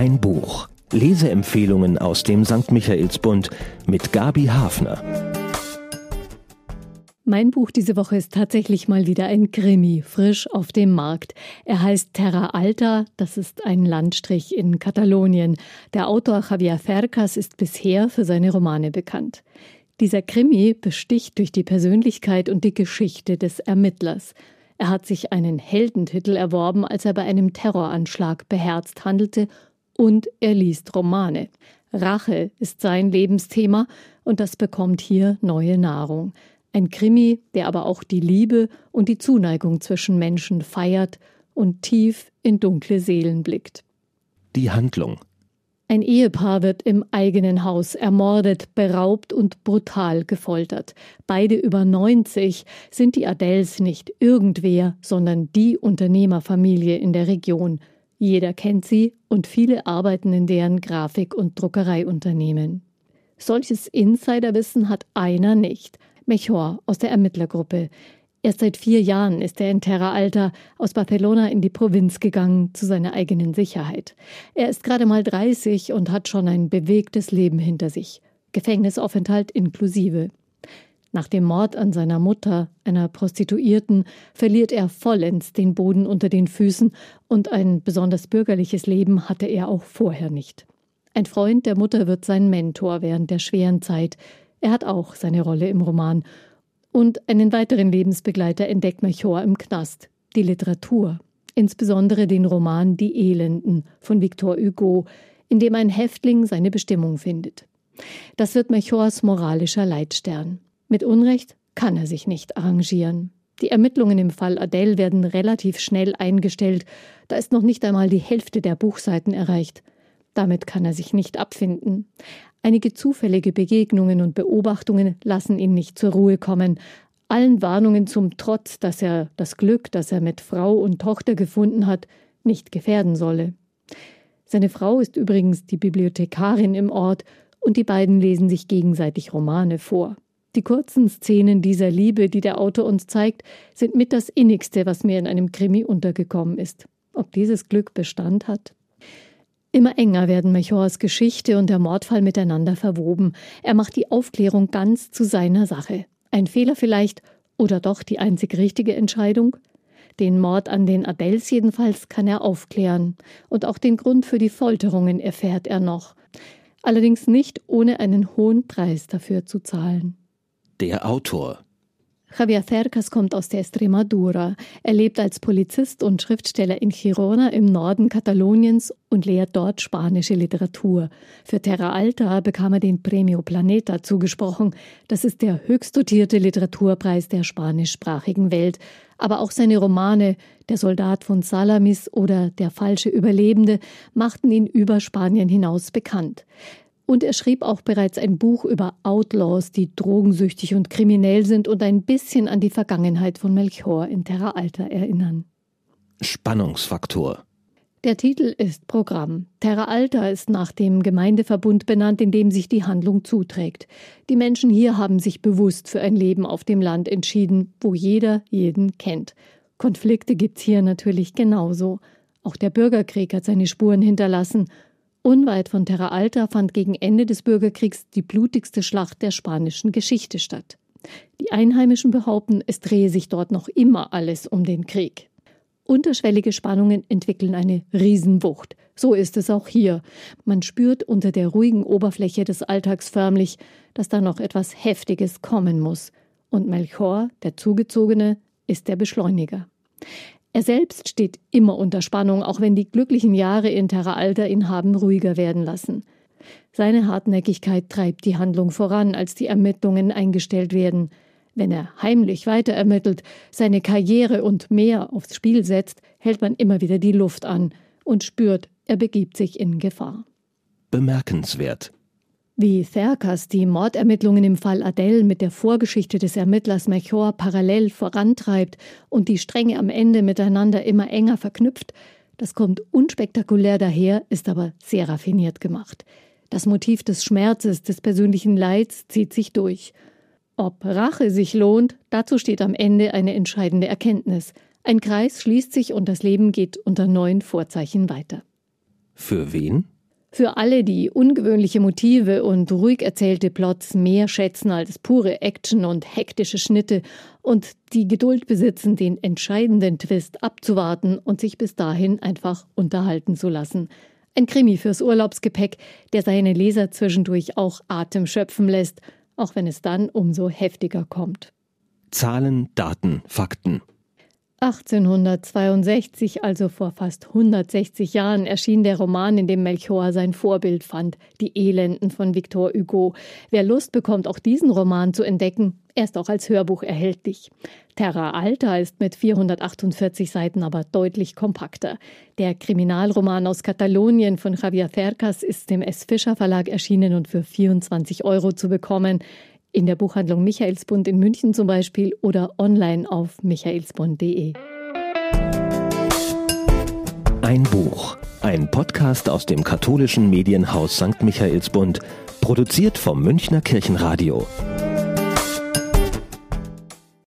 Ein Buch. Leseempfehlungen aus dem St. Michaelsbund mit Gabi Hafner. Mein Buch diese Woche ist tatsächlich mal wieder ein Krimi, frisch auf dem Markt. Er heißt Terra Alta, das ist ein Landstrich in Katalonien. Der Autor Javier Fercas ist bisher für seine Romane bekannt. Dieser Krimi besticht durch die Persönlichkeit und die Geschichte des Ermittlers. Er hat sich einen Heldentitel erworben, als er bei einem Terroranschlag beherzt handelte und er liest Romane. Rache ist sein Lebensthema und das bekommt hier neue Nahrung. Ein Krimi, der aber auch die Liebe und die Zuneigung zwischen Menschen feiert und tief in dunkle Seelen blickt. Die Handlung. Ein Ehepaar wird im eigenen Haus ermordet, beraubt und brutal gefoltert. Beide über 90 sind die Adels nicht irgendwer, sondern die Unternehmerfamilie in der Region. Jeder kennt sie und viele arbeiten in deren Grafik- und Druckereiunternehmen. Solches Insiderwissen hat einer nicht. Mechor aus der Ermittlergruppe. Erst seit vier Jahren ist er in Terra Alta aus Barcelona in die Provinz gegangen zu seiner eigenen Sicherheit. Er ist gerade mal 30 und hat schon ein bewegtes Leben hinter sich. Gefängnisaufenthalt inklusive. Nach dem Mord an seiner Mutter, einer Prostituierten, verliert er vollends den Boden unter den Füßen und ein besonders bürgerliches Leben hatte er auch vorher nicht. Ein Freund der Mutter wird sein Mentor während der schweren Zeit. Er hat auch seine Rolle im Roman und einen weiteren Lebensbegleiter entdeckt Melchior im Knast, die Literatur, insbesondere den Roman Die Elenden von Victor Hugo, in dem ein Häftling seine Bestimmung findet. Das wird Melchiors moralischer Leitstern. Mit Unrecht kann er sich nicht arrangieren. Die Ermittlungen im Fall Adele werden relativ schnell eingestellt, da ist noch nicht einmal die Hälfte der Buchseiten erreicht. Damit kann er sich nicht abfinden. Einige zufällige Begegnungen und Beobachtungen lassen ihn nicht zur Ruhe kommen. Allen Warnungen zum Trotz, dass er das Glück, das er mit Frau und Tochter gefunden hat, nicht gefährden solle. Seine Frau ist übrigens die Bibliothekarin im Ort und die beiden lesen sich gegenseitig Romane vor. Die kurzen Szenen dieser Liebe, die der Autor uns zeigt, sind mit das Innigste, was mir in einem Krimi untergekommen ist. Ob dieses Glück Bestand hat? Immer enger werden Melchiors Geschichte und der Mordfall miteinander verwoben. Er macht die Aufklärung ganz zu seiner Sache. Ein Fehler vielleicht oder doch die einzig richtige Entscheidung? Den Mord an den Adels jedenfalls kann er aufklären. Und auch den Grund für die Folterungen erfährt er noch. Allerdings nicht ohne einen hohen Preis dafür zu zahlen. Der Autor Javier Cercas kommt aus der Extremadura. Er lebt als Polizist und Schriftsteller in Girona im Norden Kataloniens und lehrt dort spanische Literatur. Für Terra Alta bekam er den Premio Planeta zugesprochen. Das ist der höchst dotierte Literaturpreis der spanischsprachigen Welt. Aber auch seine Romane Der Soldat von Salamis oder Der falsche Überlebende machten ihn über Spanien hinaus bekannt. Und er schrieb auch bereits ein Buch über Outlaws, die drogensüchtig und kriminell sind und ein bisschen an die Vergangenheit von Melchior in Terra Alta erinnern. Spannungsfaktor. Der Titel ist Programm. Terra Alta ist nach dem Gemeindeverbund benannt, in dem sich die Handlung zuträgt. Die Menschen hier haben sich bewusst für ein Leben auf dem Land entschieden, wo jeder jeden kennt. Konflikte gibt's hier natürlich genauso. Auch der Bürgerkrieg hat seine Spuren hinterlassen Unweit von Terra Alta fand gegen Ende des Bürgerkriegs die blutigste Schlacht der spanischen Geschichte statt. Die Einheimischen behaupten, es drehe sich dort noch immer alles um den Krieg. Unterschwellige Spannungen entwickeln eine Riesenwucht. So ist es auch hier. Man spürt unter der ruhigen Oberfläche des Alltags förmlich, dass da noch etwas Heftiges kommen muss. Und Melchor, der Zugezogene, ist der Beschleuniger. Er selbst steht immer unter Spannung, auch wenn die glücklichen Jahre in Terra Alta ihn haben ruhiger werden lassen. Seine Hartnäckigkeit treibt die Handlung voran, als die Ermittlungen eingestellt werden. Wenn er heimlich weiter ermittelt, seine Karriere und mehr aufs Spiel setzt, hält man immer wieder die Luft an und spürt, er begibt sich in Gefahr. Bemerkenswert. Wie Therkas die Mordermittlungen im Fall Adele mit der Vorgeschichte des Ermittlers Melchior parallel vorantreibt und die Stränge am Ende miteinander immer enger verknüpft, das kommt unspektakulär daher, ist aber sehr raffiniert gemacht. Das Motiv des Schmerzes, des persönlichen Leids zieht sich durch. Ob Rache sich lohnt, dazu steht am Ende eine entscheidende Erkenntnis. Ein Kreis schließt sich und das Leben geht unter neuen Vorzeichen weiter. Für wen? Für alle, die ungewöhnliche Motive und ruhig erzählte Plots mehr schätzen als pure Action und hektische Schnitte und die Geduld besitzen, den entscheidenden Twist abzuwarten und sich bis dahin einfach unterhalten zu lassen. Ein Krimi fürs Urlaubsgepäck, der seine Leser zwischendurch auch Atem schöpfen lässt, auch wenn es dann umso heftiger kommt. Zahlen, Daten, Fakten. 1862, also vor fast 160 Jahren, erschien der Roman, in dem Melchior sein Vorbild fand, Die Elenden von Victor Hugo. Wer Lust bekommt, auch diesen Roman zu entdecken, er ist auch als Hörbuch erhältlich. Terra Alta ist mit 448 Seiten aber deutlich kompakter. Der Kriminalroman aus Katalonien von Javier Cercas ist im S. Fischer Verlag erschienen und für 24 Euro zu bekommen in der Buchhandlung Michaelsbund in München zum Beispiel oder online auf michaelsbund.de. Ein Buch, ein Podcast aus dem katholischen Medienhaus St. Michaelsbund, produziert vom Münchner Kirchenradio.